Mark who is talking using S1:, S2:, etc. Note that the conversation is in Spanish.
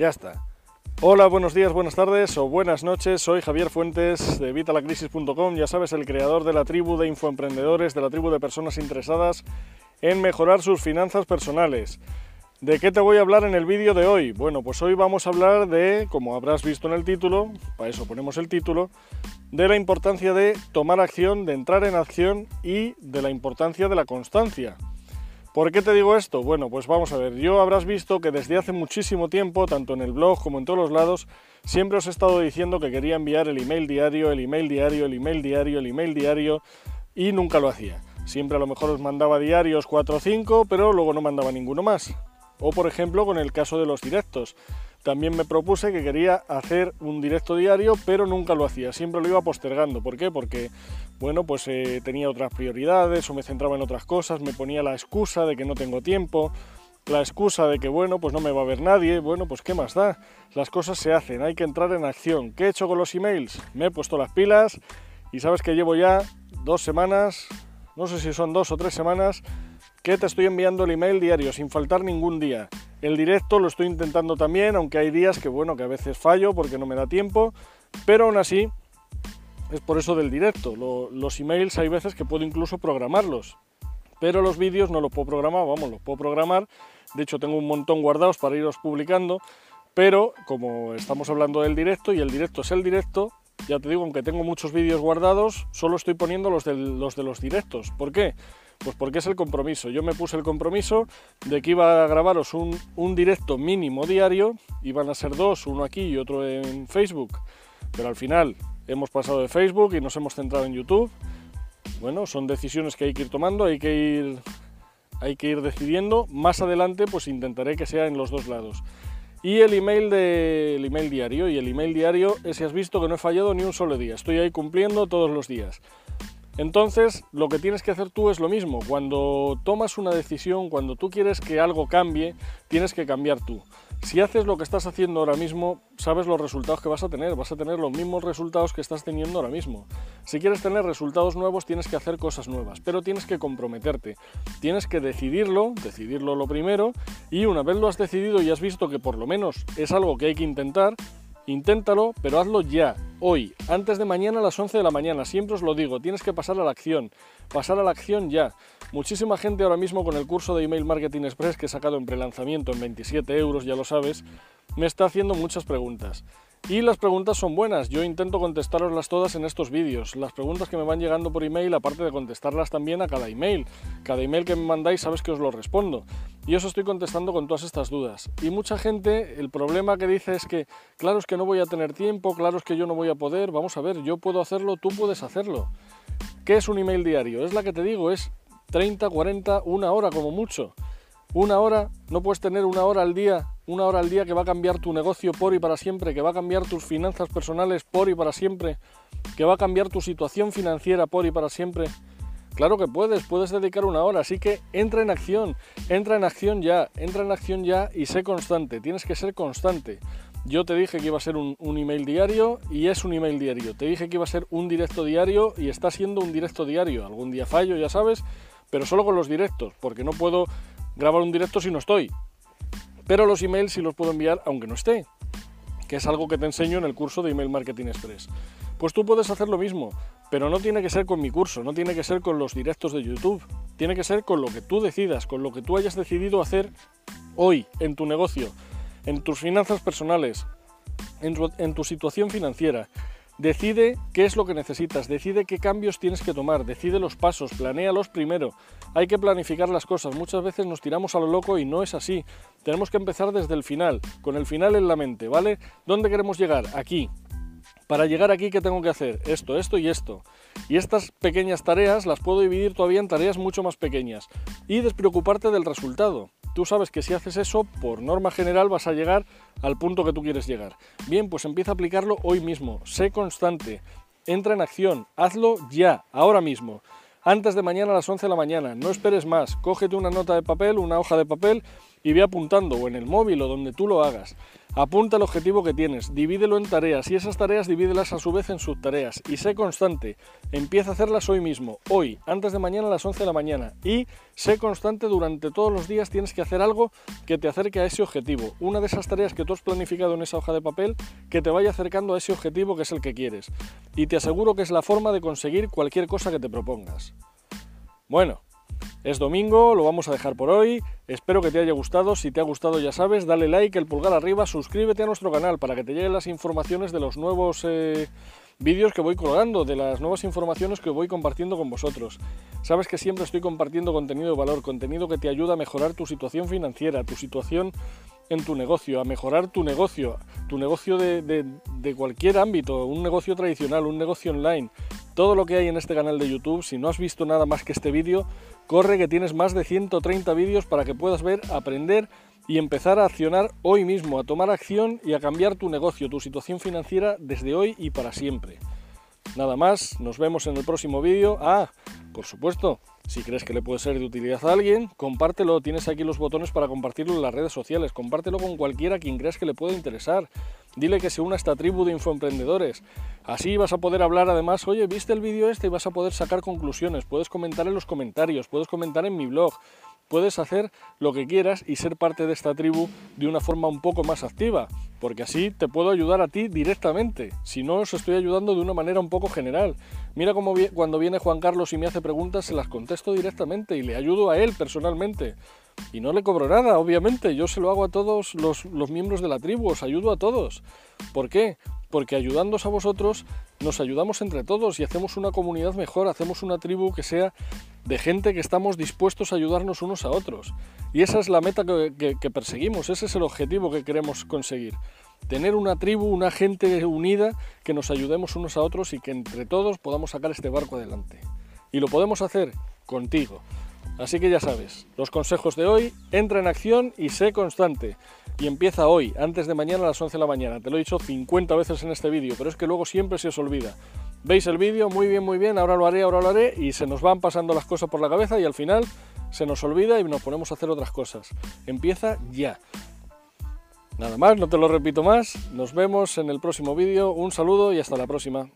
S1: Ya está. Hola, buenos días, buenas tardes o buenas noches. Soy Javier Fuentes de Vitalacrisis.com. Ya sabes, el creador de la tribu de infoemprendedores, de la tribu de personas interesadas en mejorar sus finanzas personales. ¿De qué te voy a hablar en el vídeo de hoy? Bueno, pues hoy vamos a hablar de, como habrás visto en el título, para eso ponemos el título, de la importancia de tomar acción, de entrar en acción y de la importancia de la constancia. ¿Por qué te digo esto? Bueno, pues vamos a ver, yo habrás visto que desde hace muchísimo tiempo, tanto en el blog como en todos los lados, siempre os he estado diciendo que quería enviar el email diario, el email diario, el email diario, el email diario, y nunca lo hacía. Siempre a lo mejor os mandaba diarios 4 o 5, pero luego no mandaba ninguno más. O por ejemplo con el caso de los directos. También me propuse que quería hacer un directo diario, pero nunca lo hacía, siempre lo iba postergando. ¿Por qué? Porque, bueno, pues eh, tenía otras prioridades o me centraba en otras cosas, me ponía la excusa de que no tengo tiempo, la excusa de que, bueno, pues no me va a ver nadie, bueno, pues qué más da. Las cosas se hacen, hay que entrar en acción. ¿Qué he hecho con los emails? Me he puesto las pilas y sabes que llevo ya dos semanas, no sé si son dos o tres semanas, que te estoy enviando el email diario sin faltar ningún día. El directo lo estoy intentando también, aunque hay días que bueno, que a veces fallo porque no me da tiempo, pero aún así es por eso del directo. los emails hay veces que puedo incluso programarlos, pero los vídeos no los puedo programar, vamos, los puedo programar. De hecho, tengo un montón guardados para iros publicando, pero como estamos hablando del directo y el directo es el directo, ya te digo, aunque tengo muchos vídeos guardados, solo estoy poniendo los de los, de los directos. ¿Por qué? Pues porque es el compromiso. Yo me puse el compromiso de que iba a grabaros un, directo mínimo diario. Iban a ser dos, uno aquí y otro en Facebook. Pero al final hemos pasado de Facebook y nos hemos centrado en YouTube. Bueno, son decisiones que hay que ir tomando, hay que ir, hay que ir decidiendo. Más adelante pues intentaré que sea en los dos lados. Y el email, de, email diario. Y el email diario, ese has visto que no he fallado ni un solo día. Estoy ahí cumpliendo todos los días. Entonces, lo que tienes que hacer tú es lo mismo. Cuando tomas una decisión, cuando tú quieres que algo cambie, tienes que cambiar tú. Si haces lo que estás haciendo ahora mismo, sabes los resultados que vas a tener. Vas a tener los mismos resultados que estás teniendo ahora mismo. Si quieres tener resultados nuevos, tienes que hacer cosas nuevas, pero tienes que comprometerte. Tienes que decidirlo, decidirlo lo primero, y una vez lo has decidido y has visto que por lo menos es algo que hay que intentar, Inténtalo, pero hazlo ya, hoy, antes de mañana a las 11 de la mañana. Siempre os lo digo, tienes que pasar a la acción, pasar a la acción ya. Muchísima gente ahora mismo con el curso de Email Marketing Express que he sacado en prelanzamiento en 27 euros, ya lo sabes, me está haciendo muchas preguntas. Y las preguntas son buenas, yo intento contestaroslas todas en estos vídeos. Las preguntas que me van llegando por email, aparte de contestarlas también a cada email. Cada email que me mandáis sabes que os lo respondo. Y os estoy contestando con todas estas dudas. Y mucha gente, el problema que dice es que, claro es que no voy a tener tiempo, claro es que yo no voy a poder. Vamos a ver, yo puedo hacerlo, tú puedes hacerlo. ¿Qué es un email diario? Es la que te digo, es 30, 40, una hora como mucho. Una hora, no puedes tener una hora al día, una hora al día que va a cambiar tu negocio por y para siempre, que va a cambiar tus finanzas personales por y para siempre, que va a cambiar tu situación financiera por y para siempre. Claro que puedes, puedes dedicar una hora, así que entra en acción, entra en acción ya, entra en acción ya y sé constante, tienes que ser constante. Yo te dije que iba a ser un, email diario y es un email diario. Te dije que iba a ser un directo diario y está siendo un directo diario. Algún día fallo, ya sabes, pero solo con los directos, porque no puedo grabar un directo si no estoy. Pero los emails sí los puedo enviar aunque no esté, que es algo que te enseño en el curso de Email Marketing Express. Pues tú puedes hacer lo mismo, pero no tiene que ser con mi curso, no tiene que ser con los directos de YouTube, tiene que ser con lo que tú decidas, con lo que tú hayas decidido hacer hoy en tu negocio, en tus finanzas personales, en tu, en tu situación financiera, Decide qué es lo que necesitas, decide qué cambios tienes que tomar, decide los pasos, planéalos primero. Hay que planificar las cosas, muchas veces nos tiramos a lo loco y no es así. Tenemos que empezar desde el final, con el final en la mente, ¿vale? ¿Dónde queremos llegar? Aquí. Para llegar aquí, ¿qué tengo que hacer? Esto, esto y esto. Y estas pequeñas tareas las puedo dividir todavía en tareas mucho más pequeñas. Y despreocuparte del resultado tú sabes que si haces eso, por norma general vas a llegar al punto que tú quieres llegar. Bien, pues empieza a aplicarlo hoy mismo, sé constante, entra en acción, hazlo ya, ahora mismo. Antes de mañana a las 11 de la mañana, no esperes más, cógete una nota de papel, una hoja de papel y ve apuntando o en el móvil o donde tú lo hagas. Apunta el objetivo que tienes, divídelo en tareas y esas tareas divídelas a su vez en subtareas y sé constante. Empieza a hacerlas hoy mismo, hoy, antes de mañana a las 11 de la mañana y sé constante durante todos los días tienes que hacer algo que te acerque a ese objetivo. Una de esas tareas que tú has planificado en esa hoja de papel que te vaya acercando a ese objetivo que es el que quieres. Y te aseguro que es la forma de conseguir cualquier cosa que te propongas. Bueno, es domingo, lo vamos a dejar por hoy. Espero que te haya gustado. Si te ha gustado, ya sabes, dale like, el pulgar arriba, suscríbete a nuestro canal para que te lleguen las informaciones de los nuevos eh, vídeos que voy colgando, de las nuevas informaciones que voy compartiendo con vosotros. Sabes que siempre estoy compartiendo contenido de valor, contenido que te ayuda a mejorar tu situación financiera, tu situación en tu negocio, a mejorar tu negocio, tu negocio de, de cualquier ámbito, un negocio tradicional, un negocio online, todo lo que hay en este canal de YouTube. Si no has visto nada más que este vídeo, Corre que tienes más de 130 vídeos para que puedas ver, aprender y empezar a accionar hoy mismo, a tomar acción y a cambiar tu negocio, tu situación financiera desde hoy y para siempre. Nada más, nos vemos en el próximo vídeo. Ah, por supuesto, si crees que le puede ser de utilidad a alguien, compártelo. Tienes aquí los botones para compartirlo en las redes sociales. Compártelo con cualquiera quien creas que le pueda interesar. Dile que se una a esta tribu de infoemprendedores. Así vas a poder hablar además, oye, viste el vídeo este y vas a poder sacar conclusiones. Puedes comentar en los comentarios, puedes comentar en mi blog, puedes hacer lo que quieras y ser parte de esta tribu de una forma un poco más activa, porque así te puedo ayudar a ti directamente, si no os estoy ayudando de una manera un poco general. Mira cómo cuando viene Juan Carlos y me hace preguntas, se las contesto directamente y le ayudo a él personalmente. Y no le cobro nada, obviamente, yo se lo hago a todos los, miembros de la tribu, os ayudo a todos. ¿Por qué? Porque ayudándoos a vosotros, nos ayudamos entre todos y hacemos una comunidad mejor, hacemos una tribu que sea de gente que estamos dispuestos a ayudarnos unos a otros. Y esa es la meta que, perseguimos, ese es el objetivo que queremos conseguir. Tener una tribu, una gente unida, que nos ayudemos unos a otros y que entre todos podamos sacar este barco adelante. Y lo podemos hacer contigo. Así que ya sabes, los consejos de hoy, entra en acción y sé constante. Y empieza hoy, antes de mañana a las 11 de la mañana. Te lo he dicho 50 veces en este vídeo, pero es que luego siempre se os olvida. Veis el vídeo, muy bien, muy bien, ahora lo haré, ahora lo haré, y se nos van pasando las cosas por la cabeza y al final se nos olvida y nos ponemos a hacer otras cosas. Empieza ya. Nada más, no te lo repito más. Nos vemos en el próximo vídeo. Un saludo y hasta la próxima.